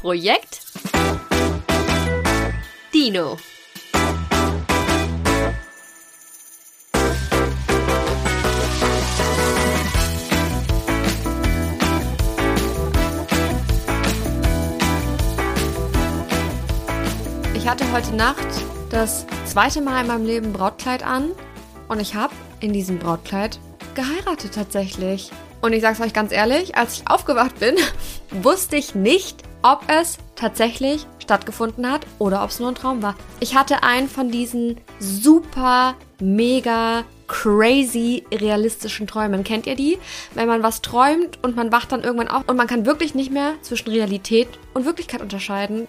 Projekt Dino. Ich hatte heute Nacht das zweite Mal in meinem Leben Brautkleid an und ich habe in diesem Brautkleid geheiratet tatsächlich. Und ich sag's euch ganz ehrlich, als ich aufgewacht bin, wusste ich nicht, ob es tatsächlich stattgefunden hat oder ob es nur ein Traum war. Ich hatte einen von diesen super, mega, crazy realistischen Träumen. Kennt ihr die? Wenn man was träumt und man wacht dann irgendwann auf und man kann wirklich nicht mehr zwischen Realität und Wirklichkeit unterscheiden.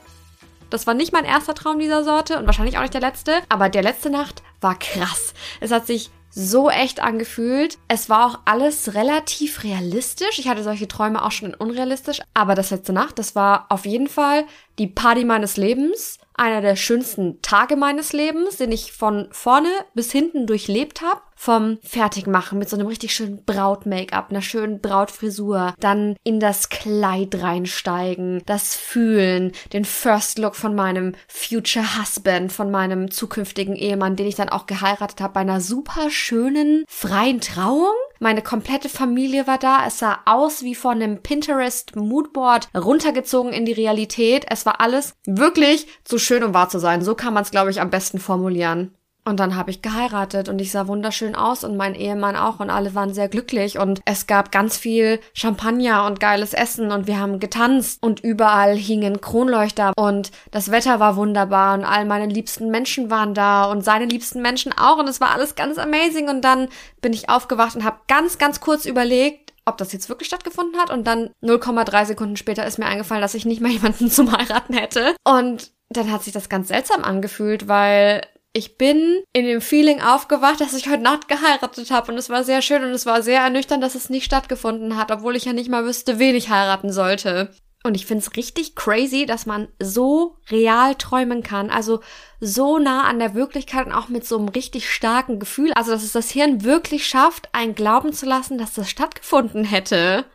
Das war nicht mein erster Traum dieser Sorte und wahrscheinlich auch nicht der letzte, aber der letzte Nacht war krass. Es hat sich so echt angefühlt. Es war auch alles relativ realistisch. Ich hatte solche Träume auch schon in unrealistisch. Aber das letzte Nacht, das war auf jeden Fall die Party meines Lebens. Einer der schönsten Tage meines Lebens, den ich von vorne bis hinten durchlebt habe vom Fertigmachen mit so einem richtig schönen Braut-Make-up, einer schönen Brautfrisur, dann in das Kleid reinsteigen, das Fühlen, den First Look von meinem Future Husband, von meinem zukünftigen Ehemann, den ich dann auch geheiratet habe, bei einer super schönen freien Trauung. Meine komplette Familie war da. Es sah aus wie von einem Pinterest Moodboard runtergezogen in die Realität. Es war alles wirklich zu schön, um wahr zu sein. So kann man es, glaube ich, am besten formulieren. Und dann habe ich geheiratet und ich sah wunderschön aus und mein Ehemann auch und alle waren sehr glücklich. Und es gab ganz viel Champagner und geiles Essen und wir haben getanzt und überall hingen Kronleuchter. Und das Wetter war wunderbar und all meine liebsten Menschen waren da und seine liebsten Menschen auch. Und es war alles ganz amazing. Und dann bin ich aufgewacht und habe ganz, ganz kurz überlegt, ob das jetzt wirklich stattgefunden hat. Und dann 0,3 Sekunden später ist mir eingefallen, dass ich nicht mehr jemanden zum Heiraten hätte. Und dann hat sich das ganz seltsam angefühlt, weil ich bin in dem Feeling aufgewacht, dass ich heute Nacht geheiratet habe und es war sehr schön und es war sehr ernüchternd, dass es nicht stattgefunden hat, obwohl ich ja nicht mal wüsste, wen ich heiraten sollte. Und ich find's richtig crazy, dass man so real träumen kann, also so nah an der Wirklichkeit und auch mit so einem richtig starken Gefühl, also dass es das Hirn wirklich schafft, einen glauben zu lassen, dass das stattgefunden hätte.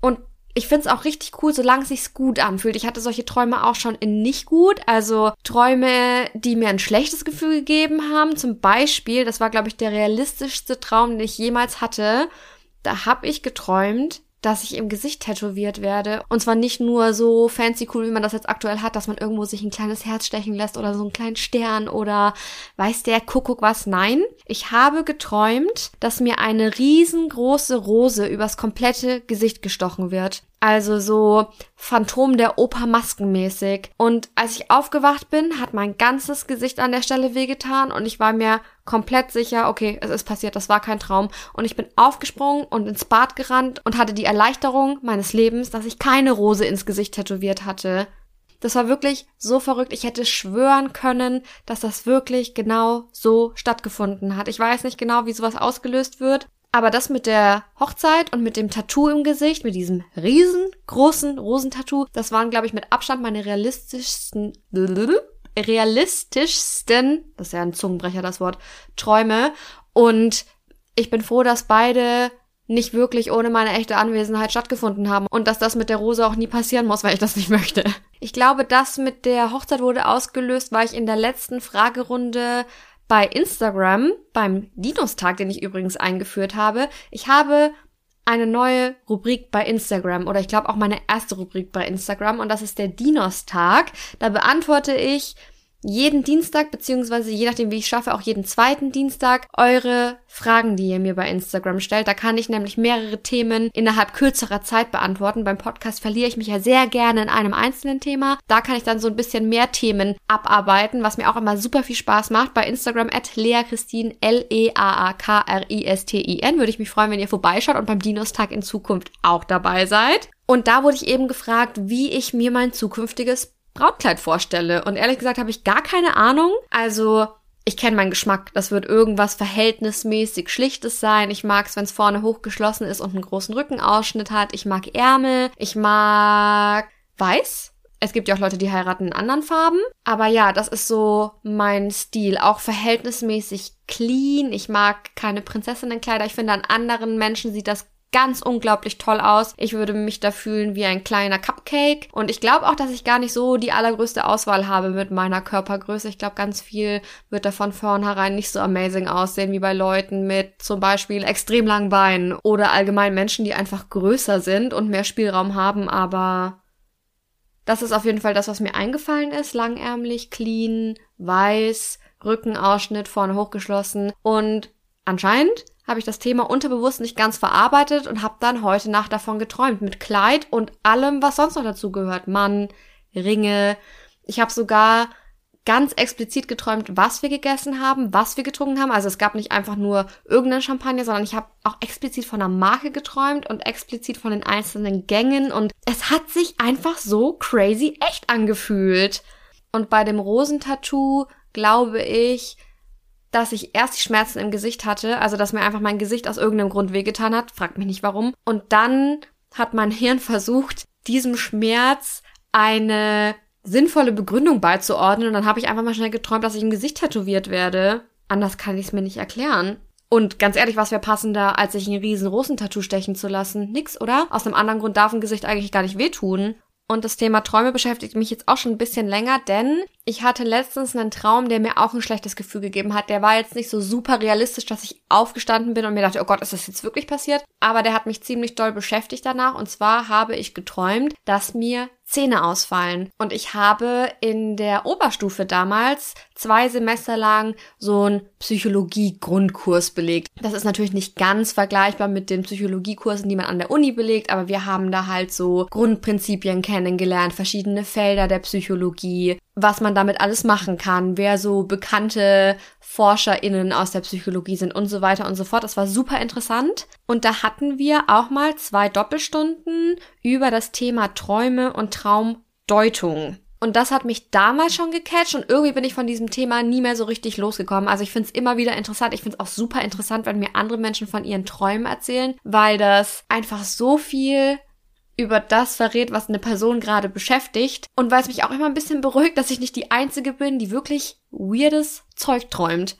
Und ich find's auch richtig cool, solange es sich gut anfühlt. Ich hatte solche Träume auch schon in nicht gut. Also Träume, die mir ein schlechtes Gefühl gegeben haben. Zum Beispiel, das war, glaube ich, der realistischste Traum, den ich jemals hatte. Da habe ich geträumt, dass ich im Gesicht tätowiert werde. Und zwar nicht nur so fancy cool, wie man das jetzt aktuell hat, dass man irgendwo sich ein kleines Herz stechen lässt oder so einen kleinen Stern oder weiß der Kuckuck was. Nein, ich habe geträumt, dass mir eine riesengroße Rose übers komplette Gesicht gestochen wird. Also so Phantom der Oper maskenmäßig. Und als ich aufgewacht bin, hat mein ganzes Gesicht an der Stelle wehgetan und ich war mir komplett sicher, okay, es ist passiert, das war kein Traum. Und ich bin aufgesprungen und ins Bad gerannt und hatte die Erleichterung meines Lebens, dass ich keine Rose ins Gesicht tätowiert hatte. Das war wirklich so verrückt. Ich hätte schwören können, dass das wirklich genau so stattgefunden hat. Ich weiß nicht genau, wie sowas ausgelöst wird, aber das mit der Hochzeit und mit dem Tattoo im Gesicht, mit diesem riesengroßen Rosentattoo, das waren, glaube ich, mit Abstand meine realistischsten, realistischsten, das ist ja ein Zungenbrecher, das Wort, Träume. Und ich bin froh, dass beide nicht wirklich ohne meine echte Anwesenheit stattgefunden haben und dass das mit der Rose auch nie passieren muss, weil ich das nicht möchte. Ich glaube, das mit der Hochzeit wurde ausgelöst, weil ich in der letzten Fragerunde bei Instagram, beim Dinos-Tag, den ich übrigens eingeführt habe. Ich habe eine neue Rubrik bei Instagram oder ich glaube auch meine erste Rubrik bei Instagram und das ist der Dinos-Tag. Da beantworte ich jeden Dienstag, beziehungsweise je nachdem, wie ich schaffe, auch jeden zweiten Dienstag eure Fragen, die ihr mir bei Instagram stellt. Da kann ich nämlich mehrere Themen innerhalb kürzerer Zeit beantworten. Beim Podcast verliere ich mich ja sehr gerne in einem einzelnen Thema. Da kann ich dann so ein bisschen mehr Themen abarbeiten, was mir auch immer super viel Spaß macht. Bei Instagram at leakristin, L-E-A-A-K-R-I-S-T-I-N würde ich mich freuen, wenn ihr vorbeischaut und beim Dinos-Tag in Zukunft auch dabei seid. Und da wurde ich eben gefragt, wie ich mir mein zukünftiges Brautkleid vorstelle. Und ehrlich gesagt habe ich gar keine Ahnung. Also ich kenne meinen Geschmack. Das wird irgendwas verhältnismäßig Schlichtes sein. Ich mag es, wenn es vorne hochgeschlossen ist und einen großen Rückenausschnitt hat. Ich mag Ärmel. Ich mag weiß. Es gibt ja auch Leute, die heiraten in anderen Farben. Aber ja, das ist so mein Stil. Auch verhältnismäßig clean. Ich mag keine Prinzessinnenkleider. Ich finde, an anderen Menschen sieht das ganz unglaublich toll aus. Ich würde mich da fühlen wie ein kleiner Cupcake. Und ich glaube auch, dass ich gar nicht so die allergrößte Auswahl habe mit meiner Körpergröße. Ich glaube, ganz viel wird da von vornherein nicht so amazing aussehen wie bei Leuten mit zum Beispiel extrem langen Beinen oder allgemein Menschen, die einfach größer sind und mehr Spielraum haben. Aber das ist auf jeden Fall das, was mir eingefallen ist. Langärmlich, clean, weiß, Rückenausschnitt vorne hochgeschlossen und anscheinend habe ich das Thema unterbewusst nicht ganz verarbeitet und habe dann heute Nacht davon geträumt mit Kleid und allem, was sonst noch dazu gehört. Mann, Ringe. Ich habe sogar ganz explizit geträumt, was wir gegessen haben, was wir getrunken haben. Also es gab nicht einfach nur irgendeinen Champagner, sondern ich habe auch explizit von der Marke geträumt und explizit von den einzelnen Gängen und es hat sich einfach so crazy echt angefühlt. Und bei dem Rosentattoo glaube ich, dass ich erst die Schmerzen im Gesicht hatte, also dass mir einfach mein Gesicht aus irgendeinem Grund wehgetan hat, fragt mich nicht warum. Und dann hat mein Hirn versucht, diesem Schmerz eine sinnvolle Begründung beizuordnen und dann habe ich einfach mal schnell geträumt, dass ich im Gesicht tätowiert werde. Anders kann ich es mir nicht erklären. Und ganz ehrlich, was wäre passender, als sich einen riesen Rosentattoo stechen zu lassen? Nix, oder? Aus einem anderen Grund darf ein Gesicht eigentlich gar nicht wehtun. Und das Thema Träume beschäftigt mich jetzt auch schon ein bisschen länger, denn ich hatte letztens einen Traum, der mir auch ein schlechtes Gefühl gegeben hat. Der war jetzt nicht so super realistisch, dass ich aufgestanden bin und mir dachte, oh Gott, ist das jetzt wirklich passiert? Aber der hat mich ziemlich doll beschäftigt danach. Und zwar habe ich geträumt, dass mir Zähne ausfallen. Und ich habe in der Oberstufe damals zwei Semester lang so einen Psychologie-Grundkurs belegt. Das ist natürlich nicht ganz vergleichbar mit den Psychologiekursen, die man an der Uni belegt, aber wir haben da halt so Grundprinzipien kennengelernt, verschiedene Felder der Psychologie, was man damit alles machen kann, wer so bekannte ForscherInnen aus der Psychologie sind und so weiter und so fort. Das war super interessant. Und da hatten wir auch mal zwei Doppelstunden über das Thema Träume und Traumdeutung. Und das hat mich damals schon gecatcht und irgendwie bin ich von diesem Thema nie mehr so richtig losgekommen. Also ich finde es immer wieder interessant. Ich finde es auch super interessant, wenn mir andere Menschen von ihren Träumen erzählen, weil das einfach so viel über das verrät, was eine Person gerade beschäftigt und weil es mich auch immer ein bisschen beruhigt, dass ich nicht die Einzige bin, die wirklich weirdes Zeug träumt.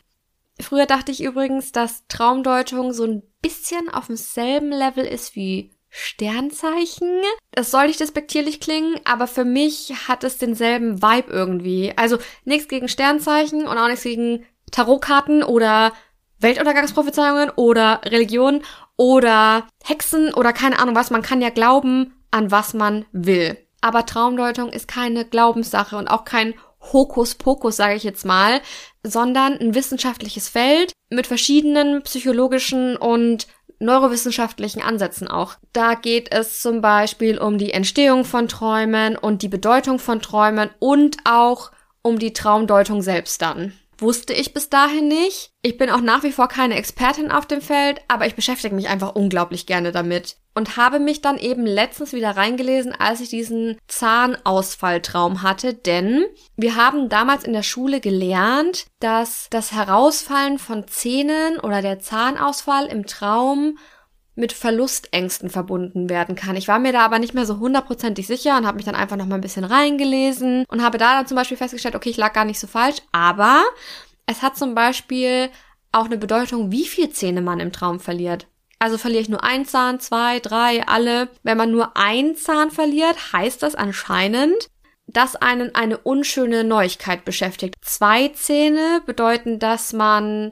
Früher dachte ich übrigens, dass Traumdeutung so ein bisschen auf demselben Level ist wie Sternzeichen. Das soll nicht despektierlich klingen, aber für mich hat es denselben Vibe irgendwie. Also nichts gegen Sternzeichen und auch nichts gegen Tarotkarten oder Weltuntergangsprophezeiungen oder Religion oder Hexen oder keine Ahnung was. Man kann ja glauben, an was man will. Aber Traumdeutung ist keine Glaubenssache und auch kein Hokuspokus, sage ich jetzt mal, sondern ein wissenschaftliches Feld mit verschiedenen psychologischen und neurowissenschaftlichen Ansätzen auch. Da geht es zum Beispiel um die Entstehung von Träumen und die Bedeutung von Träumen und auch um die Traumdeutung selbst dann wusste ich bis dahin nicht. Ich bin auch nach wie vor keine Expertin auf dem Feld, aber ich beschäftige mich einfach unglaublich gerne damit und habe mich dann eben letztens wieder reingelesen, als ich diesen Zahnausfalltraum hatte, denn wir haben damals in der Schule gelernt, dass das Herausfallen von Zähnen oder der Zahnausfall im Traum mit Verlustängsten verbunden werden kann. Ich war mir da aber nicht mehr so hundertprozentig sicher und habe mich dann einfach noch mal ein bisschen reingelesen und habe da dann zum Beispiel festgestellt, okay, ich lag gar nicht so falsch, aber es hat zum Beispiel auch eine Bedeutung, wie viel Zähne man im Traum verliert. Also verliere ich nur ein Zahn, zwei, drei, alle. Wenn man nur ein Zahn verliert, heißt das anscheinend, dass einen eine unschöne Neuigkeit beschäftigt. Zwei Zähne bedeuten, dass man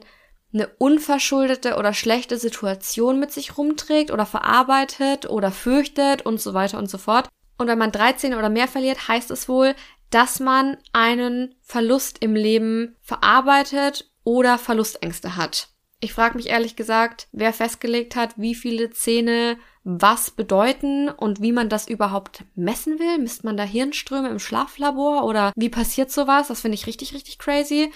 eine unverschuldete oder schlechte Situation mit sich rumträgt oder verarbeitet oder fürchtet und so weiter und so fort. Und wenn man 13 oder mehr verliert, heißt es wohl, dass man einen Verlust im Leben verarbeitet oder Verlustängste hat. Ich frage mich ehrlich gesagt, wer festgelegt hat, wie viele Zähne was bedeuten und wie man das überhaupt messen will. Misst man da Hirnströme im Schlaflabor oder wie passiert sowas? Das finde ich richtig, richtig crazy.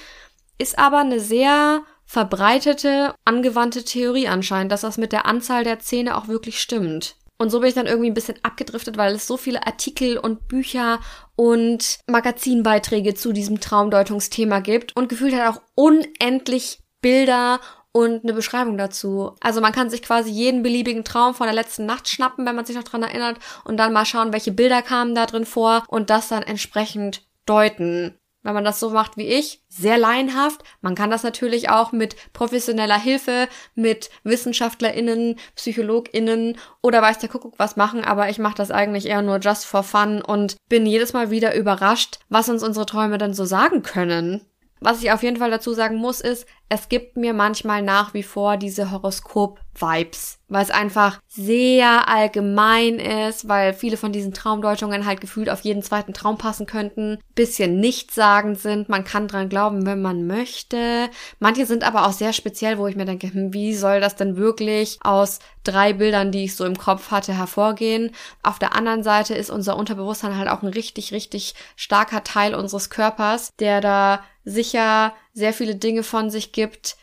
Ist aber eine sehr verbreitete, angewandte Theorie anscheinend, dass das mit der Anzahl der Zähne auch wirklich stimmt. Und so bin ich dann irgendwie ein bisschen abgedriftet, weil es so viele Artikel und Bücher und Magazinbeiträge zu diesem Traumdeutungsthema gibt und gefühlt hat auch unendlich Bilder und eine Beschreibung dazu. Also man kann sich quasi jeden beliebigen Traum von der letzten Nacht schnappen, wenn man sich noch dran erinnert und dann mal schauen, welche Bilder kamen da drin vor und das dann entsprechend deuten wenn man das so macht wie ich, sehr laienhaft. Man kann das natürlich auch mit professioneller Hilfe, mit WissenschaftlerInnen, PsychologInnen oder weiß der Kuckuck was machen, aber ich mache das eigentlich eher nur just for fun und bin jedes Mal wieder überrascht, was uns unsere Träume dann so sagen können. Was ich auf jeden Fall dazu sagen muss, ist, es gibt mir manchmal nach wie vor diese Horoskop-Vibes, weil es einfach sehr allgemein ist, weil viele von diesen Traumdeutungen halt gefühlt auf jeden zweiten Traum passen könnten, bisschen nichtssagend sind, man kann dran glauben, wenn man möchte. Manche sind aber auch sehr speziell, wo ich mir denke, hm, wie soll das denn wirklich aus drei Bildern, die ich so im Kopf hatte, hervorgehen? Auf der anderen Seite ist unser Unterbewusstsein halt auch ein richtig, richtig starker Teil unseres Körpers, der da sicher sehr viele Dinge von sich gibt,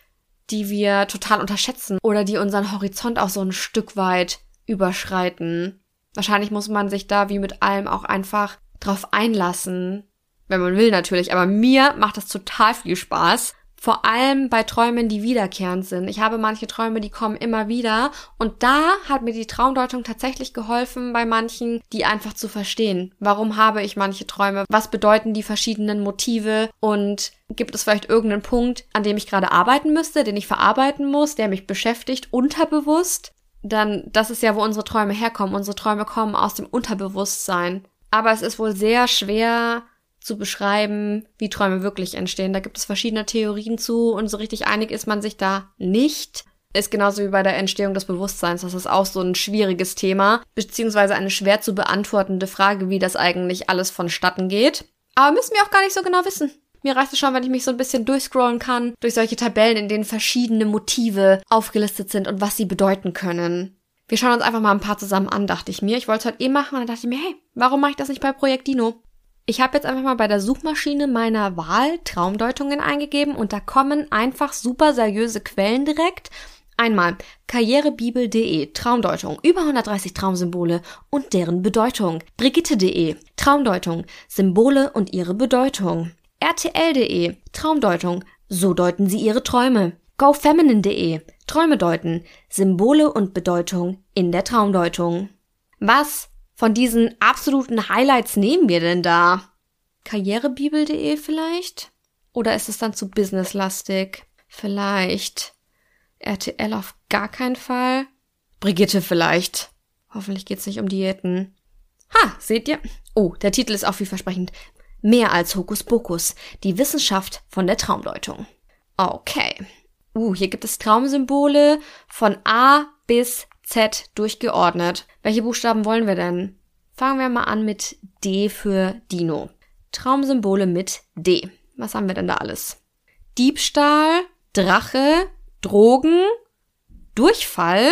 die wir total unterschätzen oder die unseren Horizont auch so ein Stück weit überschreiten. Wahrscheinlich muss man sich da wie mit allem auch einfach drauf einlassen, wenn man will natürlich, aber mir macht das total viel Spaß vor allem bei Träumen, die wiederkehrend sind. Ich habe manche Träume, die kommen immer wieder. Und da hat mir die Traumdeutung tatsächlich geholfen, bei manchen, die einfach zu verstehen. Warum habe ich manche Träume? Was bedeuten die verschiedenen Motive? Und gibt es vielleicht irgendeinen Punkt, an dem ich gerade arbeiten müsste, den ich verarbeiten muss, der mich beschäftigt, unterbewusst? Dann, das ist ja, wo unsere Träume herkommen. Unsere Träume kommen aus dem Unterbewusstsein. Aber es ist wohl sehr schwer, zu beschreiben, wie Träume wirklich entstehen. Da gibt es verschiedene Theorien zu und so richtig einig ist man sich da nicht. Ist genauso wie bei der Entstehung des Bewusstseins. Das ist auch so ein schwieriges Thema, beziehungsweise eine schwer zu beantwortende Frage, wie das eigentlich alles vonstatten geht. Aber müssen wir auch gar nicht so genau wissen. Mir reicht es schon, wenn ich mich so ein bisschen durchscrollen kann durch solche Tabellen, in denen verschiedene Motive aufgelistet sind und was sie bedeuten können. Wir schauen uns einfach mal ein paar zusammen an, dachte ich mir. Ich wollte es heute eh machen und dann dachte ich mir, hey, warum mache ich das nicht bei Projekt Dino? Ich habe jetzt einfach mal bei der Suchmaschine meiner Wahl Traumdeutungen eingegeben und da kommen einfach super seriöse Quellen direkt. Einmal karrierebibel.de Traumdeutung über 130 Traumsymbole und deren Bedeutung. Brigitte.de Traumdeutung Symbole und ihre Bedeutung. RTL.de Traumdeutung so deuten sie ihre Träume. GoFeminine.de Träume deuten Symbole und Bedeutung in der Traumdeutung. Was von diesen absoluten Highlights nehmen wir denn da? Karrierebibel.de vielleicht? Oder ist es dann zu businesslastig? Vielleicht. RTL auf gar keinen Fall. Brigitte vielleicht. Hoffentlich geht's nicht um Diäten. Ha, seht ihr? Oh, der Titel ist auch vielversprechend. Mehr als Hokuspokus. Die Wissenschaft von der Traumdeutung. Okay. Uh, hier gibt es Traumsymbole von A bis Z durchgeordnet. Welche Buchstaben wollen wir denn? Fangen wir mal an mit D für Dino. Traumsymbole mit D. Was haben wir denn da alles? Diebstahl, Drache, Drogen, Durchfall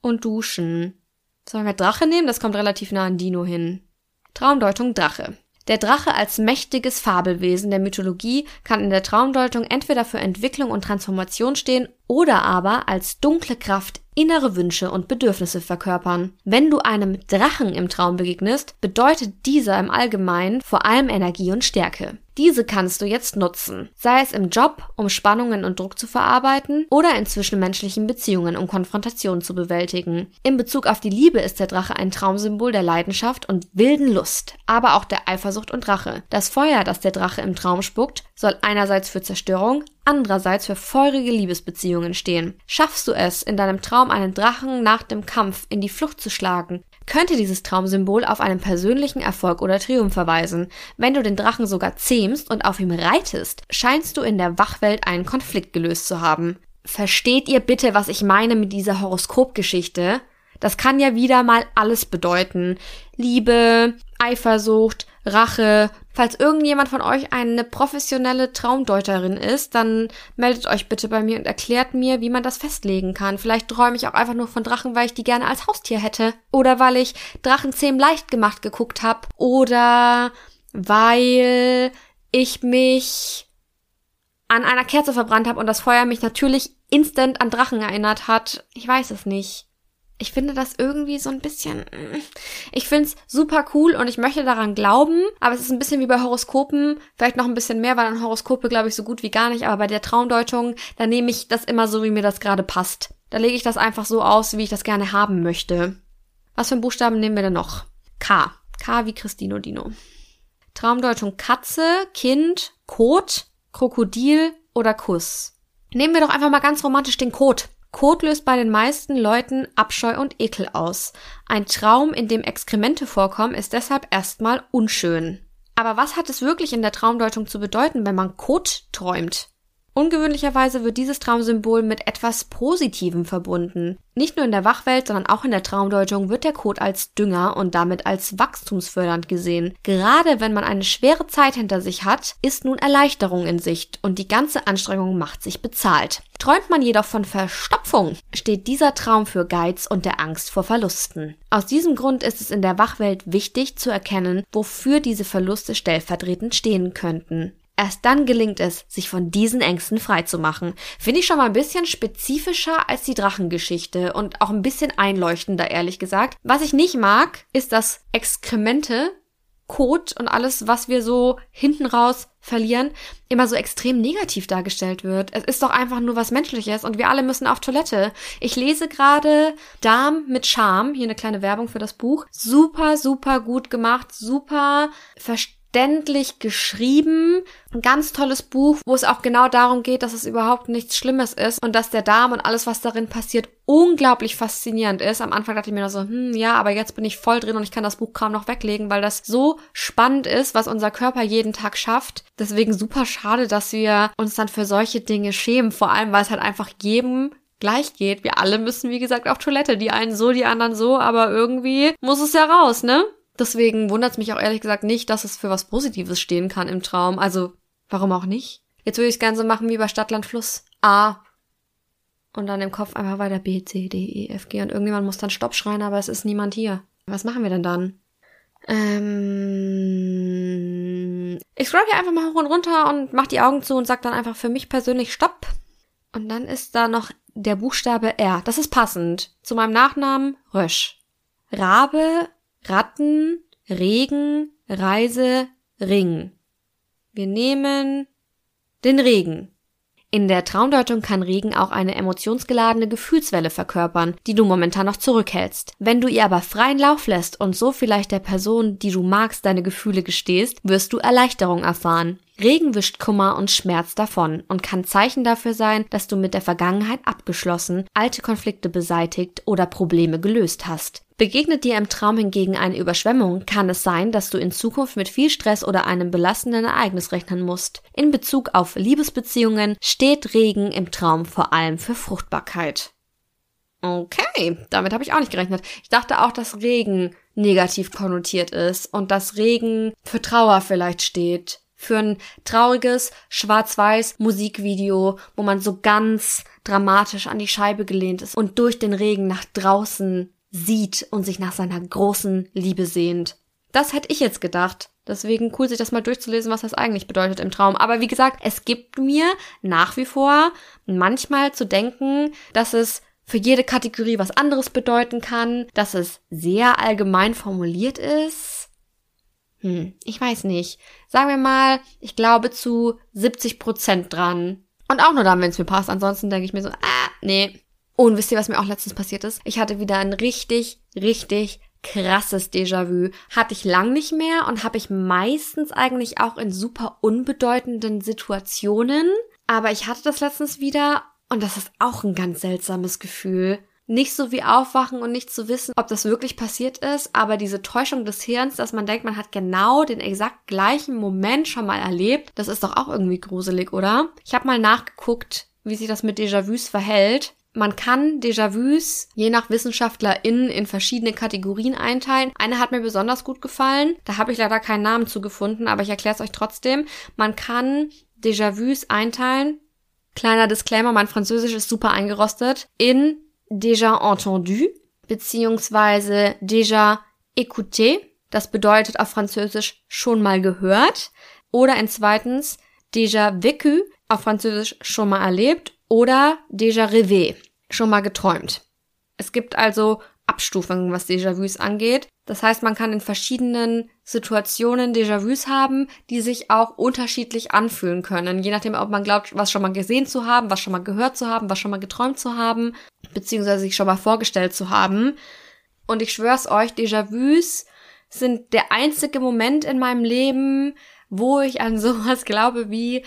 und Duschen. Sollen wir Drache nehmen? Das kommt relativ nah an Dino hin. Traumdeutung Drache. Der Drache als mächtiges Fabelwesen der Mythologie kann in der Traumdeutung entweder für Entwicklung und Transformation stehen oder aber als dunkle Kraft innere Wünsche und Bedürfnisse verkörpern. Wenn du einem Drachen im Traum begegnest, bedeutet dieser im Allgemeinen vor allem Energie und Stärke. Diese kannst du jetzt nutzen, sei es im Job, um Spannungen und Druck zu verarbeiten oder in zwischenmenschlichen Beziehungen, um Konfrontationen zu bewältigen. In Bezug auf die Liebe ist der Drache ein Traumsymbol der Leidenschaft und wilden Lust, aber auch der Eifersucht und Rache. Das Feuer, das der Drache im Traum spuckt, soll einerseits für Zerstörung, andererseits für feurige Liebesbeziehungen stehen. Schaffst du es, in deinem Traum einen Drachen nach dem Kampf in die Flucht zu schlagen, könnte dieses Traumsymbol auf einen persönlichen Erfolg oder Triumph verweisen. Wenn du den Drachen sogar zähmst und auf ihm reitest, scheinst du in der Wachwelt einen Konflikt gelöst zu haben. Versteht ihr bitte, was ich meine mit dieser Horoskopgeschichte? Das kann ja wieder mal alles bedeuten. Liebe, Eifersucht, Rache. Falls irgendjemand von euch eine professionelle Traumdeuterin ist, dann meldet euch bitte bei mir und erklärt mir, wie man das festlegen kann. Vielleicht träume ich auch einfach nur von Drachen, weil ich die gerne als Haustier hätte. Oder weil ich Drachenzähm leicht gemacht geguckt habe. Oder weil ich mich an einer Kerze verbrannt habe und das Feuer mich natürlich instant an Drachen erinnert hat. Ich weiß es nicht ich finde das irgendwie so ein bisschen. Mm, ich finde es super cool und ich möchte daran glauben, aber es ist ein bisschen wie bei Horoskopen, vielleicht noch ein bisschen mehr, weil an Horoskope glaube ich so gut wie gar nicht, aber bei der Traumdeutung, da nehme ich das immer so, wie mir das gerade passt. Da lege ich das einfach so aus, wie ich das gerne haben möchte. Was für einen Buchstaben nehmen wir denn noch? K. K wie Christino Dino. Traumdeutung Katze, Kind, Kot, Krokodil oder Kuss. Nehmen wir doch einfach mal ganz romantisch den Kot. Kot löst bei den meisten Leuten Abscheu und Ekel aus. Ein Traum, in dem Exkremente vorkommen, ist deshalb erstmal unschön. Aber was hat es wirklich in der Traumdeutung zu bedeuten, wenn man Kot träumt? Ungewöhnlicherweise wird dieses Traumsymbol mit etwas Positivem verbunden. Nicht nur in der Wachwelt, sondern auch in der Traumdeutung wird der Kot als Dünger und damit als wachstumsfördernd gesehen. Gerade wenn man eine schwere Zeit hinter sich hat, ist nun Erleichterung in Sicht und die ganze Anstrengung macht sich bezahlt. Träumt man jedoch von Verstopfung, steht dieser Traum für Geiz und der Angst vor Verlusten. Aus diesem Grund ist es in der Wachwelt wichtig zu erkennen, wofür diese Verluste stellvertretend stehen könnten. Erst dann gelingt es, sich von diesen Ängsten freizumachen. Finde ich schon mal ein bisschen spezifischer als die Drachengeschichte und auch ein bisschen einleuchtender, ehrlich gesagt. Was ich nicht mag, ist, dass Exkremente, Kot und alles, was wir so hinten raus verlieren, immer so extrem negativ dargestellt wird. Es ist doch einfach nur was Menschliches und wir alle müssen auf Toilette. Ich lese gerade Darm mit Charme, hier eine kleine Werbung für das Buch. Super, super gut gemacht, super verständlich verständlich geschrieben. Ein ganz tolles Buch, wo es auch genau darum geht, dass es überhaupt nichts Schlimmes ist und dass der Darm und alles, was darin passiert, unglaublich faszinierend ist. Am Anfang dachte ich mir noch so, hm, ja, aber jetzt bin ich voll drin und ich kann das Buch kaum noch weglegen, weil das so spannend ist, was unser Körper jeden Tag schafft. Deswegen super schade, dass wir uns dann für solche Dinge schämen, vor allem weil es halt einfach jedem gleich geht. Wir alle müssen, wie gesagt, auf Toilette. Die einen so, die anderen so, aber irgendwie muss es ja raus, ne? Deswegen wundert es mich auch ehrlich gesagt nicht, dass es für was Positives stehen kann im Traum. Also, warum auch nicht? Jetzt würde ich es gerne so machen wie bei Stadtland Fluss. A. Und dann im Kopf einfach weiter B, C, D, E, F, G. Und irgendjemand muss dann Stopp schreien, aber es ist niemand hier. Was machen wir denn dann? Ähm, ich scroll hier einfach mal hoch und runter und mach die Augen zu und sag dann einfach für mich persönlich Stopp. Und dann ist da noch der Buchstabe R. Das ist passend. Zu meinem Nachnamen Rösch. Rabe Ratten, Regen, Reise, Ring. Wir nehmen den Regen. In der Traumdeutung kann Regen auch eine emotionsgeladene Gefühlswelle verkörpern, die du momentan noch zurückhältst. Wenn du ihr aber freien Lauf lässt und so vielleicht der Person, die du magst, deine Gefühle gestehst, wirst du Erleichterung erfahren. Regen wischt Kummer und Schmerz davon und kann Zeichen dafür sein, dass du mit der Vergangenheit abgeschlossen, alte Konflikte beseitigt oder Probleme gelöst hast. Begegnet dir im Traum hingegen eine Überschwemmung, kann es sein, dass du in Zukunft mit viel Stress oder einem belastenden Ereignis rechnen musst. In Bezug auf Liebesbeziehungen steht Regen im Traum vor allem für Fruchtbarkeit. Okay, damit habe ich auch nicht gerechnet. Ich dachte auch, dass Regen negativ konnotiert ist und dass Regen für Trauer vielleicht steht. Für ein trauriges schwarz-weiß Musikvideo, wo man so ganz dramatisch an die Scheibe gelehnt ist und durch den Regen nach draußen sieht und sich nach seiner großen Liebe sehnt. Das hätte ich jetzt gedacht. Deswegen cool, sich das mal durchzulesen, was das eigentlich bedeutet im Traum. Aber wie gesagt, es gibt mir nach wie vor manchmal zu denken, dass es für jede Kategorie was anderes bedeuten kann, dass es sehr allgemein formuliert ist. Hm, ich weiß nicht. Sagen wir mal, ich glaube zu 70 Prozent dran. Und auch nur dann, wenn es mir passt. Ansonsten denke ich mir so, ah, nee, und wisst ihr, was mir auch letztens passiert ist? Ich hatte wieder ein richtig, richtig krasses Déjà-vu. Hatte ich lang nicht mehr und habe ich meistens eigentlich auch in super unbedeutenden Situationen. Aber ich hatte das letztens wieder und das ist auch ein ganz seltsames Gefühl. Nicht so wie aufwachen und nicht zu wissen, ob das wirklich passiert ist, aber diese Täuschung des Hirns, dass man denkt, man hat genau den exakt gleichen Moment schon mal erlebt, das ist doch auch irgendwie gruselig, oder? Ich habe mal nachgeguckt, wie sich das mit Déjà-vus verhält. Man kann Déjà-vus je nach WissenschaftlerInnen in verschiedene Kategorien einteilen. Eine hat mir besonders gut gefallen. Da habe ich leider keinen Namen zugefunden, aber ich erkläre es euch trotzdem. Man kann Déjà-vus einteilen. Kleiner Disclaimer, mein Französisch ist super eingerostet. In déjà entendu beziehungsweise déjà écouté. Das bedeutet auf Französisch schon mal gehört. Oder in zweitens déjà vécu, auf Französisch schon mal erlebt oder déjà rêvé, schon mal geträumt. Es gibt also Abstufungen, was Déjà-vus angeht. Das heißt, man kann in verschiedenen Situationen Déjà-vus haben, die sich auch unterschiedlich anfühlen können, je nachdem, ob man glaubt, was schon mal gesehen zu haben, was schon mal gehört zu haben, was schon mal geträumt zu haben, beziehungsweise sich schon mal vorgestellt zu haben. Und ich schwör's euch, Déjà-vus sind der einzige Moment in meinem Leben, wo ich an sowas glaube wie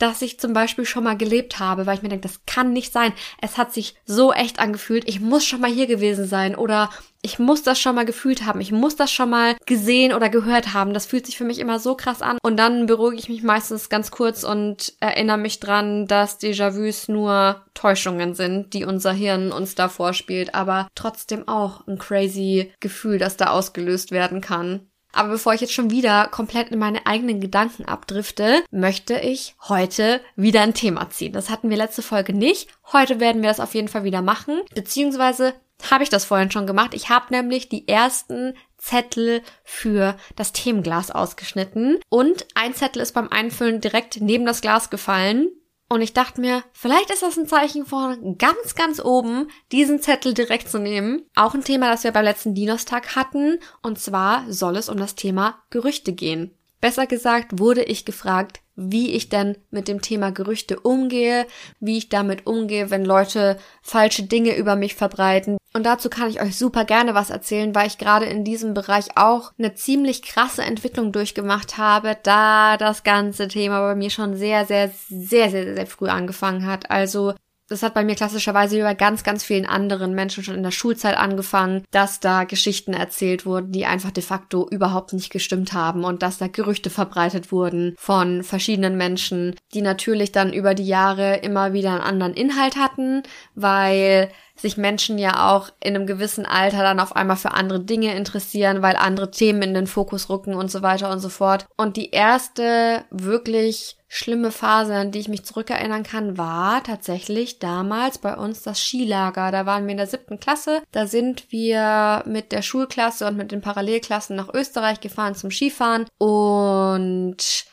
dass ich zum Beispiel schon mal gelebt habe, weil ich mir denke, das kann nicht sein. Es hat sich so echt angefühlt. Ich muss schon mal hier gewesen sein oder ich muss das schon mal gefühlt haben. Ich muss das schon mal gesehen oder gehört haben. Das fühlt sich für mich immer so krass an. Und dann beruhige ich mich meistens ganz kurz und erinnere mich dran, dass Déjà-vus nur Täuschungen sind, die unser Hirn uns da vorspielt, aber trotzdem auch ein crazy Gefühl, das da ausgelöst werden kann. Aber bevor ich jetzt schon wieder komplett in meine eigenen Gedanken abdrifte, möchte ich heute wieder ein Thema ziehen. Das hatten wir letzte Folge nicht. Heute werden wir das auf jeden Fall wieder machen. Beziehungsweise habe ich das vorhin schon gemacht. Ich habe nämlich die ersten Zettel für das Themenglas ausgeschnitten und ein Zettel ist beim Einfüllen direkt neben das Glas gefallen. Und ich dachte mir, vielleicht ist das ein Zeichen von ganz, ganz oben, diesen Zettel direkt zu nehmen. Auch ein Thema, das wir beim letzten Dinostag hatten. Und zwar soll es um das Thema Gerüchte gehen. Besser gesagt wurde ich gefragt, wie ich denn mit dem Thema Gerüchte umgehe, wie ich damit umgehe, wenn Leute falsche Dinge über mich verbreiten. Und dazu kann ich euch super gerne was erzählen, weil ich gerade in diesem Bereich auch eine ziemlich krasse Entwicklung durchgemacht habe, da das ganze Thema bei mir schon sehr, sehr, sehr, sehr, sehr früh angefangen hat. Also das hat bei mir klassischerweise wie bei ganz, ganz vielen anderen Menschen schon in der Schulzeit angefangen, dass da Geschichten erzählt wurden, die einfach de facto überhaupt nicht gestimmt haben und dass da Gerüchte verbreitet wurden von verschiedenen Menschen, die natürlich dann über die Jahre immer wieder einen anderen Inhalt hatten, weil sich Menschen ja auch in einem gewissen Alter dann auf einmal für andere Dinge interessieren, weil andere Themen in den Fokus rücken und so weiter und so fort. Und die erste wirklich schlimme Phase, an die ich mich zurückerinnern kann, war tatsächlich damals bei uns das Skilager. Da waren wir in der siebten Klasse. Da sind wir mit der Schulklasse und mit den Parallelklassen nach Österreich gefahren zum Skifahren. Und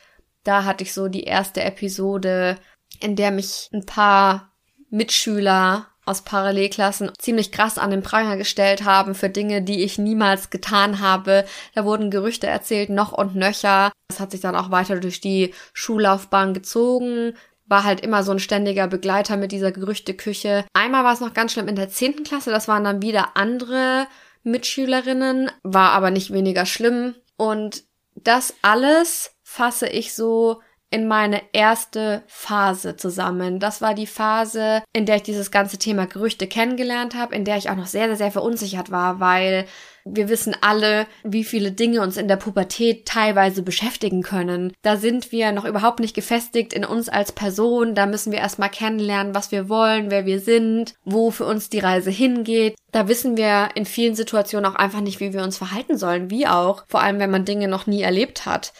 da hatte ich so die erste Episode, in der mich ein paar Mitschüler aus Parallelklassen ziemlich krass an den Pranger gestellt haben für Dinge, die ich niemals getan habe. Da wurden Gerüchte erzählt, noch und nöcher. Das hat sich dann auch weiter durch die Schullaufbahn gezogen war halt immer so ein ständiger Begleiter mit dieser Gerüchteküche. Einmal war es noch ganz schlimm in der zehnten Klasse, das waren dann wieder andere Mitschülerinnen, war aber nicht weniger schlimm. Und das alles fasse ich so in meine erste Phase zusammen. Das war die Phase, in der ich dieses ganze Thema Gerüchte kennengelernt habe, in der ich auch noch sehr, sehr, sehr verunsichert war, weil wir wissen alle, wie viele Dinge uns in der Pubertät teilweise beschäftigen können. Da sind wir noch überhaupt nicht gefestigt in uns als Person. Da müssen wir erstmal kennenlernen, was wir wollen, wer wir sind, wo für uns die Reise hingeht. Da wissen wir in vielen Situationen auch einfach nicht, wie wir uns verhalten sollen, wie auch, vor allem wenn man Dinge noch nie erlebt hat.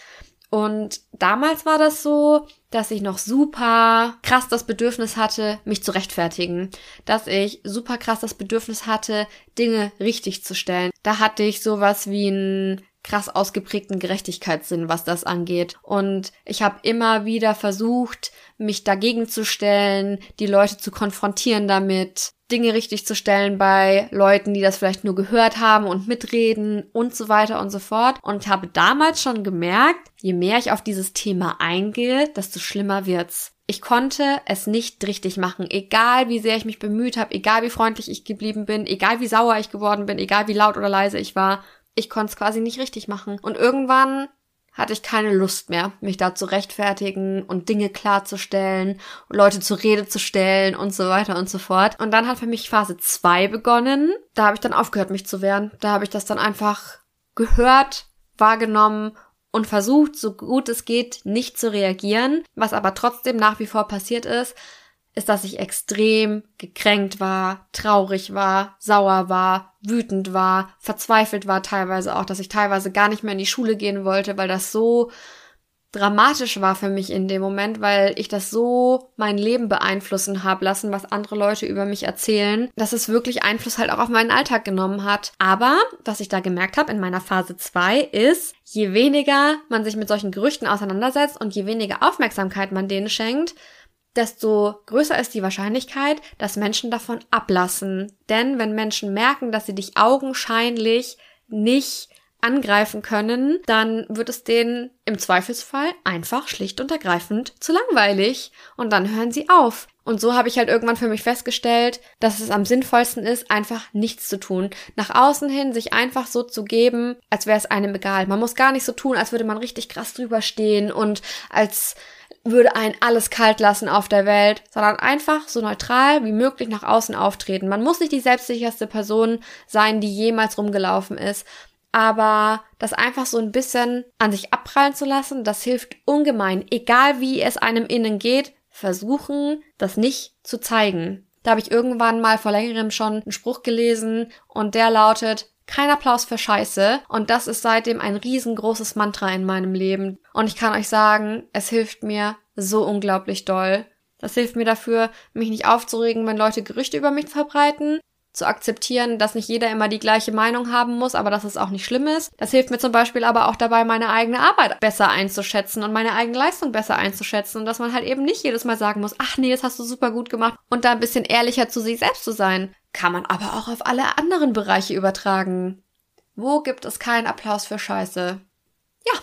Und damals war das so, dass ich noch super krass das Bedürfnis hatte, mich zu rechtfertigen. Dass ich super krass das Bedürfnis hatte, Dinge richtig zu stellen. Da hatte ich sowas wie einen krass ausgeprägten Gerechtigkeitssinn, was das angeht. Und ich habe immer wieder versucht, mich dagegen zu stellen, die Leute zu konfrontieren damit, Dinge richtig zu stellen bei Leuten, die das vielleicht nur gehört haben und mitreden und so weiter und so fort. Und habe damals schon gemerkt, je mehr ich auf dieses Thema eingehe, desto schlimmer wird's. Ich konnte es nicht richtig machen, egal wie sehr ich mich bemüht habe, egal wie freundlich ich geblieben bin, egal wie sauer ich geworden bin, egal wie laut oder leise ich war. Ich konnte es quasi nicht richtig machen. Und irgendwann hatte ich keine Lust mehr, mich da zu rechtfertigen und Dinge klarzustellen, Leute zur Rede zu stellen und so weiter und so fort. Und dann hat für mich Phase 2 begonnen. Da habe ich dann aufgehört, mich zu wehren. Da habe ich das dann einfach gehört, wahrgenommen und versucht, so gut es geht, nicht zu reagieren. Was aber trotzdem nach wie vor passiert ist, ist, dass ich extrem gekränkt war, traurig war, sauer war, wütend war, verzweifelt war teilweise auch, dass ich teilweise gar nicht mehr in die Schule gehen wollte, weil das so dramatisch war für mich in dem Moment, weil ich das so mein Leben beeinflussen habe lassen, was andere Leute über mich erzählen, dass es wirklich Einfluss halt auch auf meinen Alltag genommen hat. Aber was ich da gemerkt habe in meiner Phase 2 ist, je weniger man sich mit solchen Gerüchten auseinandersetzt und je weniger Aufmerksamkeit man denen schenkt, desto größer ist die Wahrscheinlichkeit, dass Menschen davon ablassen. Denn wenn Menschen merken, dass sie dich augenscheinlich nicht angreifen können, dann wird es denen im Zweifelsfall einfach schlicht und ergreifend zu langweilig und dann hören sie auf. Und so habe ich halt irgendwann für mich festgestellt, dass es am sinnvollsten ist, einfach nichts zu tun. Nach außen hin sich einfach so zu geben, als wäre es einem egal. Man muss gar nicht so tun, als würde man richtig krass drüber stehen und als würde einen alles kalt lassen auf der Welt, sondern einfach so neutral wie möglich nach außen auftreten. Man muss nicht die selbstsicherste Person sein, die jemals rumgelaufen ist aber das einfach so ein bisschen an sich abprallen zu lassen, das hilft ungemein. Egal wie es einem innen geht, versuchen, das nicht zu zeigen. Da habe ich irgendwann mal vor längerem schon einen Spruch gelesen und der lautet, kein Applaus für Scheiße. Und das ist seitdem ein riesengroßes Mantra in meinem Leben. Und ich kann euch sagen, es hilft mir so unglaublich doll. Das hilft mir dafür, mich nicht aufzuregen, wenn Leute Gerüchte über mich verbreiten zu akzeptieren, dass nicht jeder immer die gleiche Meinung haben muss, aber dass es auch nicht schlimm ist. Das hilft mir zum Beispiel aber auch dabei, meine eigene Arbeit besser einzuschätzen und meine eigene Leistung besser einzuschätzen und dass man halt eben nicht jedes Mal sagen muss, ach nee, das hast du super gut gemacht und da ein bisschen ehrlicher zu sich selbst zu sein. Kann man aber auch auf alle anderen Bereiche übertragen. Wo gibt es keinen Applaus für Scheiße? Ja,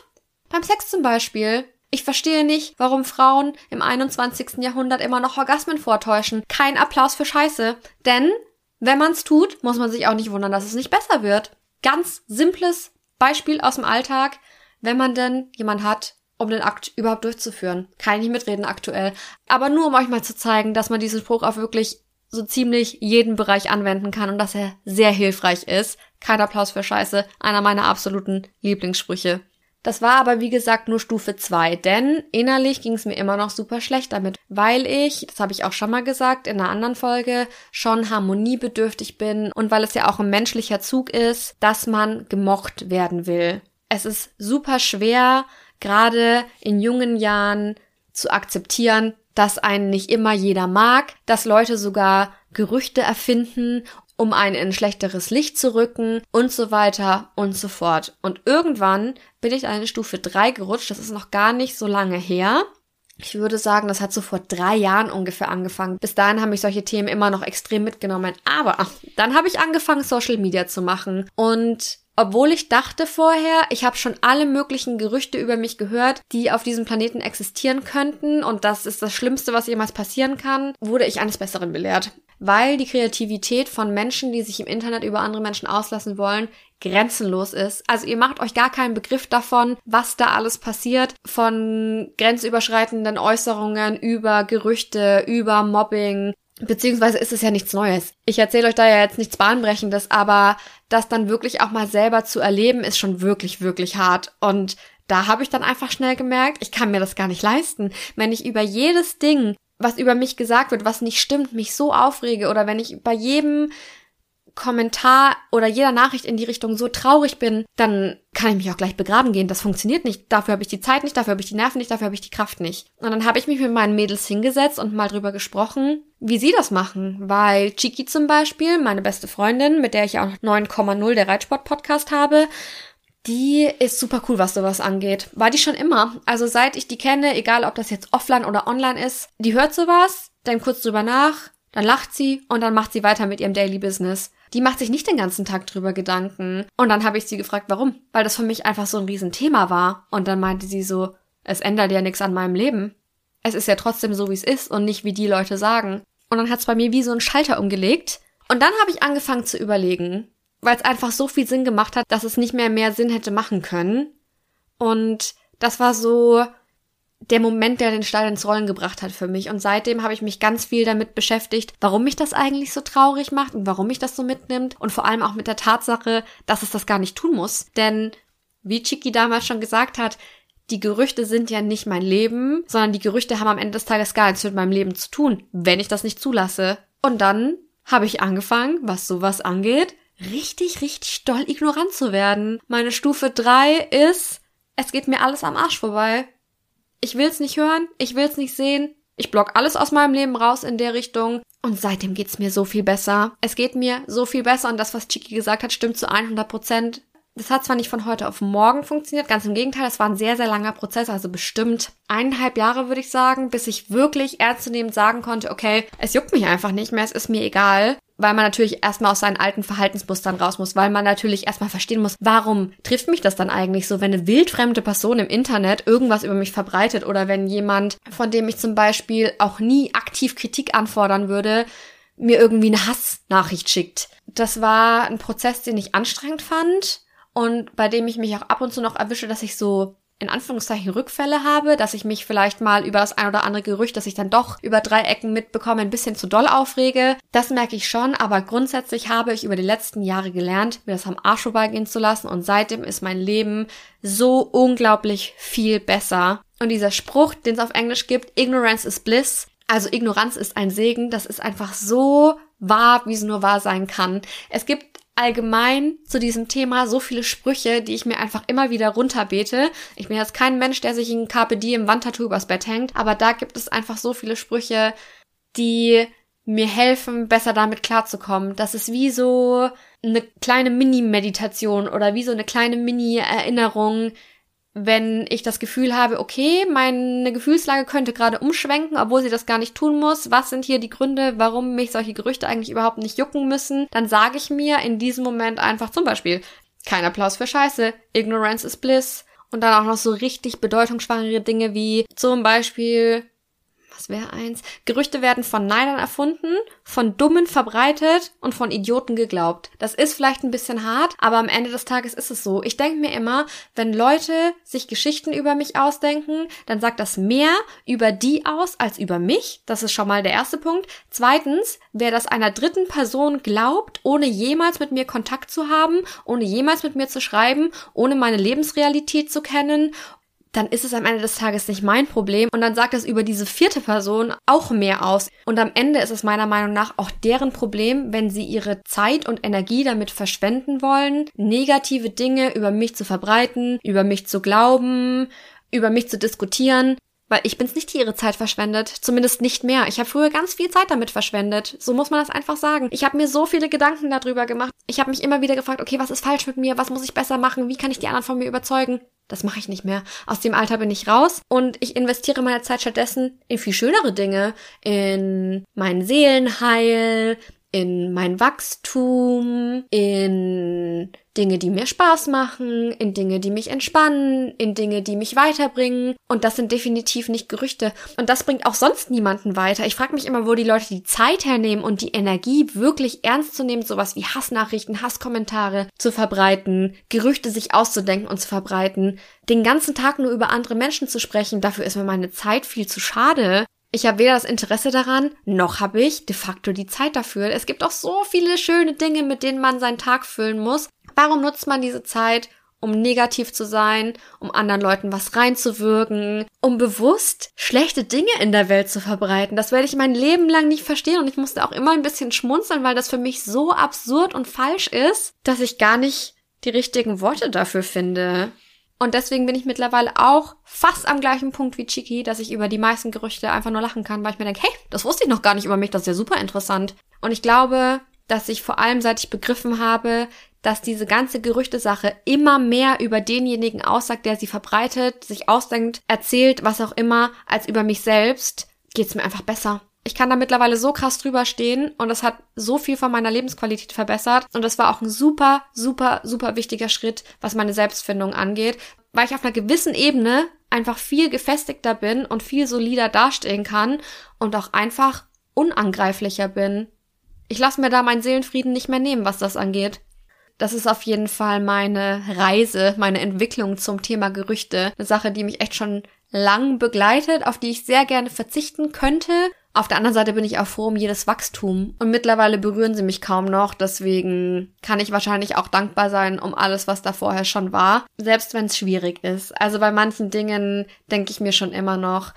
beim Sex zum Beispiel. Ich verstehe nicht, warum Frauen im 21. Jahrhundert immer noch Orgasmen vortäuschen. Kein Applaus für Scheiße. Denn wenn man es tut, muss man sich auch nicht wundern, dass es nicht besser wird. Ganz simples Beispiel aus dem Alltag, wenn man denn jemand hat, um den Akt überhaupt durchzuführen. Kann ich nicht mitreden aktuell. Aber nur um euch mal zu zeigen, dass man diesen Spruch auf wirklich so ziemlich jeden Bereich anwenden kann und dass er sehr hilfreich ist. Kein Applaus für Scheiße. Einer meiner absoluten Lieblingssprüche. Das war aber wie gesagt nur Stufe 2, denn innerlich ging es mir immer noch super schlecht damit, weil ich, das habe ich auch schon mal gesagt in einer anderen Folge, schon harmoniebedürftig bin und weil es ja auch ein menschlicher Zug ist, dass man gemocht werden will. Es ist super schwer, gerade in jungen Jahren zu akzeptieren, dass einen nicht immer jeder mag, dass Leute sogar Gerüchte erfinden um einen in schlechteres Licht zu rücken und so weiter und so fort. Und irgendwann bin ich eine Stufe 3 gerutscht, das ist noch gar nicht so lange her. Ich würde sagen, das hat so vor drei Jahren ungefähr angefangen. Bis dahin haben mich solche Themen immer noch extrem mitgenommen. Aber dann habe ich angefangen, Social Media zu machen. Und obwohl ich dachte vorher, ich habe schon alle möglichen Gerüchte über mich gehört, die auf diesem Planeten existieren könnten und das ist das Schlimmste, was jemals passieren kann, wurde ich eines Besseren belehrt. Weil die Kreativität von Menschen, die sich im Internet über andere Menschen auslassen wollen, grenzenlos ist. Also ihr macht euch gar keinen Begriff davon, was da alles passiert, von grenzüberschreitenden Äußerungen über Gerüchte, über Mobbing, Beziehungsweise ist es ja nichts Neues. Ich erzähle euch da ja jetzt nichts Bahnbrechendes, aber das dann wirklich auch mal selber zu erleben, ist schon wirklich, wirklich hart. Und da habe ich dann einfach schnell gemerkt, ich kann mir das gar nicht leisten. Wenn ich über jedes Ding, was über mich gesagt wird, was nicht stimmt, mich so aufrege oder wenn ich bei jedem Kommentar oder jeder Nachricht in die Richtung so traurig bin, dann kann ich mich auch gleich begraben gehen. Das funktioniert nicht. Dafür habe ich die Zeit nicht, dafür habe ich die Nerven nicht, dafür habe ich die Kraft nicht. Und dann habe ich mich mit meinen Mädels hingesetzt und mal drüber gesprochen, wie sie das machen. Weil Chiki zum Beispiel, meine beste Freundin, mit der ich auch 9,0 der Reitsport-Podcast habe, die ist super cool, was sowas angeht. War die schon immer. Also seit ich die kenne, egal ob das jetzt offline oder online ist, die hört sowas, denkt kurz drüber nach, dann lacht sie und dann macht sie weiter mit ihrem Daily Business die macht sich nicht den ganzen Tag drüber Gedanken. Und dann habe ich sie gefragt, warum? Weil das für mich einfach so ein Riesenthema war. Und dann meinte sie so, es ändert ja nichts an meinem Leben. Es ist ja trotzdem so, wie es ist und nicht wie die Leute sagen. Und dann hat es bei mir wie so ein Schalter umgelegt. Und dann habe ich angefangen zu überlegen, weil es einfach so viel Sinn gemacht hat, dass es nicht mehr mehr Sinn hätte machen können. Und das war so der Moment, der den Stein ins Rollen gebracht hat für mich. Und seitdem habe ich mich ganz viel damit beschäftigt, warum mich das eigentlich so traurig macht und warum mich das so mitnimmt. Und vor allem auch mit der Tatsache, dass es das gar nicht tun muss. Denn, wie Chiki damals schon gesagt hat, die Gerüchte sind ja nicht mein Leben, sondern die Gerüchte haben am Ende des Tages gar nichts mit meinem Leben zu tun, wenn ich das nicht zulasse. Und dann habe ich angefangen, was sowas angeht, richtig, richtig doll ignorant zu werden. Meine Stufe drei ist, es geht mir alles am Arsch vorbei. Ich will's nicht hören, ich will's nicht sehen. Ich block alles aus meinem Leben raus in der Richtung. Und seitdem geht's mir so viel besser. Es geht mir so viel besser und das, was Chiki gesagt hat, stimmt zu 100 Prozent. Das hat zwar nicht von heute auf morgen funktioniert, ganz im Gegenteil, es war ein sehr, sehr langer Prozess, also bestimmt eineinhalb Jahre würde ich sagen, bis ich wirklich ernstzunehmend sagen konnte, okay, es juckt mich einfach nicht mehr, es ist mir egal. Weil man natürlich erstmal aus seinen alten Verhaltensmustern raus muss, weil man natürlich erstmal verstehen muss, warum trifft mich das dann eigentlich so, wenn eine wildfremde Person im Internet irgendwas über mich verbreitet oder wenn jemand, von dem ich zum Beispiel auch nie aktiv Kritik anfordern würde, mir irgendwie eine Hassnachricht schickt. Das war ein Prozess, den ich anstrengend fand und bei dem ich mich auch ab und zu noch erwische, dass ich so in Anführungszeichen Rückfälle habe, dass ich mich vielleicht mal über das ein oder andere Gerücht, das ich dann doch über drei Ecken mitbekomme, ein bisschen zu doll aufrege. Das merke ich schon, aber grundsätzlich habe ich über die letzten Jahre gelernt, mir das am Arsch vorbeigehen zu lassen und seitdem ist mein Leben so unglaublich viel besser. Und dieser Spruch, den es auf Englisch gibt, Ignorance is Bliss, also Ignoranz ist ein Segen, das ist einfach so wahr, wie es nur wahr sein kann. Es gibt allgemein zu diesem Thema so viele Sprüche, die ich mir einfach immer wieder runterbete. Ich bin jetzt kein Mensch, der sich in Carpe Diem Wandtattoo übers Bett hängt, aber da gibt es einfach so viele Sprüche, die mir helfen, besser damit klarzukommen. Das ist wie so eine kleine Mini-Meditation oder wie so eine kleine Mini-Erinnerung, wenn ich das Gefühl habe, okay, meine Gefühlslage könnte gerade umschwenken, obwohl sie das gar nicht tun muss. Was sind hier die Gründe, warum mich solche Gerüchte eigentlich überhaupt nicht jucken müssen? Dann sage ich mir in diesem Moment einfach zum Beispiel, kein Applaus für Scheiße, Ignorance is Bliss. Und dann auch noch so richtig bedeutungsschwangere Dinge wie zum Beispiel, was wäre eins? Gerüchte werden von Neidern erfunden, von Dummen verbreitet und von Idioten geglaubt. Das ist vielleicht ein bisschen hart, aber am Ende des Tages ist es so. Ich denke mir immer, wenn Leute sich Geschichten über mich ausdenken, dann sagt das mehr über die aus als über mich. Das ist schon mal der erste Punkt. Zweitens, wer das einer dritten Person glaubt, ohne jemals mit mir Kontakt zu haben, ohne jemals mit mir zu schreiben, ohne meine Lebensrealität zu kennen dann ist es am Ende des Tages nicht mein Problem. Und dann sagt es über diese vierte Person auch mehr aus. Und am Ende ist es meiner Meinung nach auch deren Problem, wenn sie ihre Zeit und Energie damit verschwenden wollen, negative Dinge über mich zu verbreiten, über mich zu glauben, über mich zu diskutieren. Weil ich bin's nicht, die ihre Zeit verschwendet. Zumindest nicht mehr. Ich habe früher ganz viel Zeit damit verschwendet. So muss man das einfach sagen. Ich habe mir so viele Gedanken darüber gemacht. Ich habe mich immer wieder gefragt, okay, was ist falsch mit mir? Was muss ich besser machen? Wie kann ich die anderen von mir überzeugen? Das mache ich nicht mehr. Aus dem Alter bin ich raus und ich investiere meine Zeit stattdessen in viel schönere Dinge, in mein Seelenheil, in mein Wachstum, in Dinge, die mir Spaß machen, in Dinge, die mich entspannen, in Dinge, die mich weiterbringen. Und das sind definitiv nicht Gerüchte. Und das bringt auch sonst niemanden weiter. Ich frage mich immer, wo die Leute die Zeit hernehmen und die Energie wirklich ernst zu nehmen, sowas wie Hassnachrichten, Hasskommentare zu verbreiten, Gerüchte sich auszudenken und zu verbreiten, den ganzen Tag nur über andere Menschen zu sprechen. Dafür ist mir meine Zeit viel zu schade. Ich habe weder das Interesse daran, noch habe ich de facto die Zeit dafür. Es gibt auch so viele schöne Dinge, mit denen man seinen Tag füllen muss. Warum nutzt man diese Zeit, um negativ zu sein, um anderen Leuten was reinzuwirken, um bewusst schlechte Dinge in der Welt zu verbreiten. Das werde ich mein Leben lang nicht verstehen und ich musste auch immer ein bisschen schmunzeln, weil das für mich so absurd und falsch ist, dass ich gar nicht die richtigen Worte dafür finde. Und deswegen bin ich mittlerweile auch fast am gleichen Punkt wie Chiki, dass ich über die meisten Gerüchte einfach nur lachen kann, weil ich mir denke, hey, das wusste ich noch gar nicht über mich, das ist ja super interessant. Und ich glaube, dass ich vor allem seit ich begriffen habe, dass diese ganze Gerüchtesache immer mehr über denjenigen aussagt, der sie verbreitet, sich ausdenkt, erzählt, was auch immer, als über mich selbst, geht's mir einfach besser. Ich kann da mittlerweile so krass drüber stehen und das hat so viel von meiner Lebensqualität verbessert und das war auch ein super, super, super wichtiger Schritt, was meine Selbstfindung angeht, weil ich auf einer gewissen Ebene einfach viel gefestigter bin und viel solider dastehen kann und auch einfach unangreiflicher bin. Ich lasse mir da meinen Seelenfrieden nicht mehr nehmen, was das angeht das ist auf jeden Fall meine Reise, meine Entwicklung zum Thema Gerüchte. Eine Sache, die mich echt schon lang begleitet, auf die ich sehr gerne verzichten könnte. Auf der anderen Seite bin ich auch froh um jedes Wachstum. Und mittlerweile berühren sie mich kaum noch. Deswegen kann ich wahrscheinlich auch dankbar sein um alles, was da vorher schon war. Selbst wenn es schwierig ist. Also bei manchen Dingen denke ich mir schon immer noch,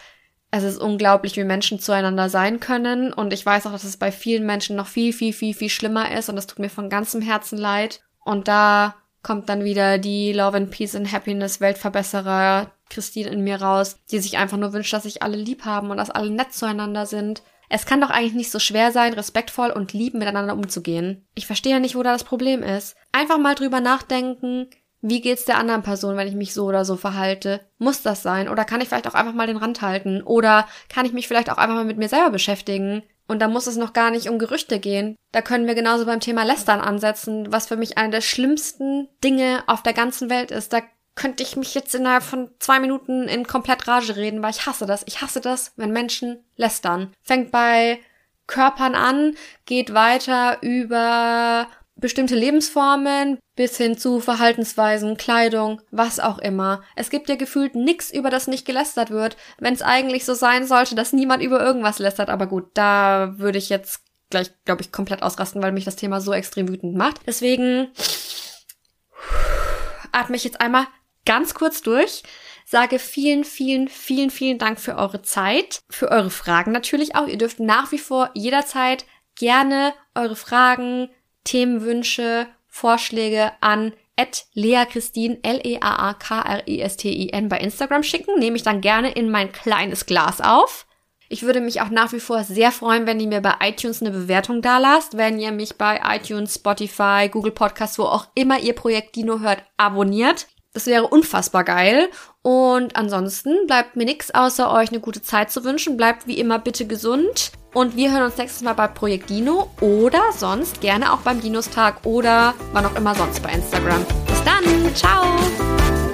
es ist unglaublich, wie Menschen zueinander sein können. Und ich weiß auch, dass es bei vielen Menschen noch viel, viel, viel, viel schlimmer ist. Und das tut mir von ganzem Herzen leid. Und da kommt dann wieder die Love and Peace and Happiness Weltverbesserer Christine in mir raus, die sich einfach nur wünscht, dass sich alle lieb haben und dass alle nett zueinander sind. Es kann doch eigentlich nicht so schwer sein, respektvoll und lieb miteinander umzugehen. Ich verstehe ja nicht, wo da das Problem ist. Einfach mal drüber nachdenken, wie geht's der anderen Person, wenn ich mich so oder so verhalte? Muss das sein? Oder kann ich vielleicht auch einfach mal den Rand halten? Oder kann ich mich vielleicht auch einfach mal mit mir selber beschäftigen? Und da muss es noch gar nicht um Gerüchte gehen. Da können wir genauso beim Thema Lästern ansetzen, was für mich eine der schlimmsten Dinge auf der ganzen Welt ist. Da könnte ich mich jetzt innerhalb von zwei Minuten in komplett Rage reden, weil ich hasse das. Ich hasse das, wenn Menschen lästern. Fängt bei Körpern an, geht weiter über bestimmte Lebensformen bis hin zu Verhaltensweisen, Kleidung, was auch immer. Es gibt ja gefühlt nichts, über das nicht gelästert wird, wenn es eigentlich so sein sollte, dass niemand über irgendwas lästert. Aber gut, da würde ich jetzt gleich, glaube ich, komplett ausrasten, weil mich das Thema so extrem wütend macht. Deswegen atme ich jetzt einmal ganz kurz durch, sage vielen, vielen, vielen, vielen Dank für eure Zeit, für eure Fragen natürlich auch. Ihr dürft nach wie vor jederzeit gerne eure Fragen, Themenwünsche, Vorschläge an Lea Christine, L-E-A-A-K-R-I-S-T-I-N bei Instagram schicken. Nehme ich dann gerne in mein kleines Glas auf. Ich würde mich auch nach wie vor sehr freuen, wenn ihr mir bei iTunes eine Bewertung da lasst, wenn ihr mich bei iTunes, Spotify, Google Podcasts, wo auch immer ihr Projekt Dino hört, abonniert. Das wäre unfassbar geil. Und ansonsten bleibt mir nichts, außer euch eine gute Zeit zu wünschen. Bleibt wie immer bitte gesund. Und wir hören uns nächstes Mal bei Projekt Dino oder sonst gerne auch beim Dinostag oder wann auch immer sonst bei Instagram. Bis dann. Ciao.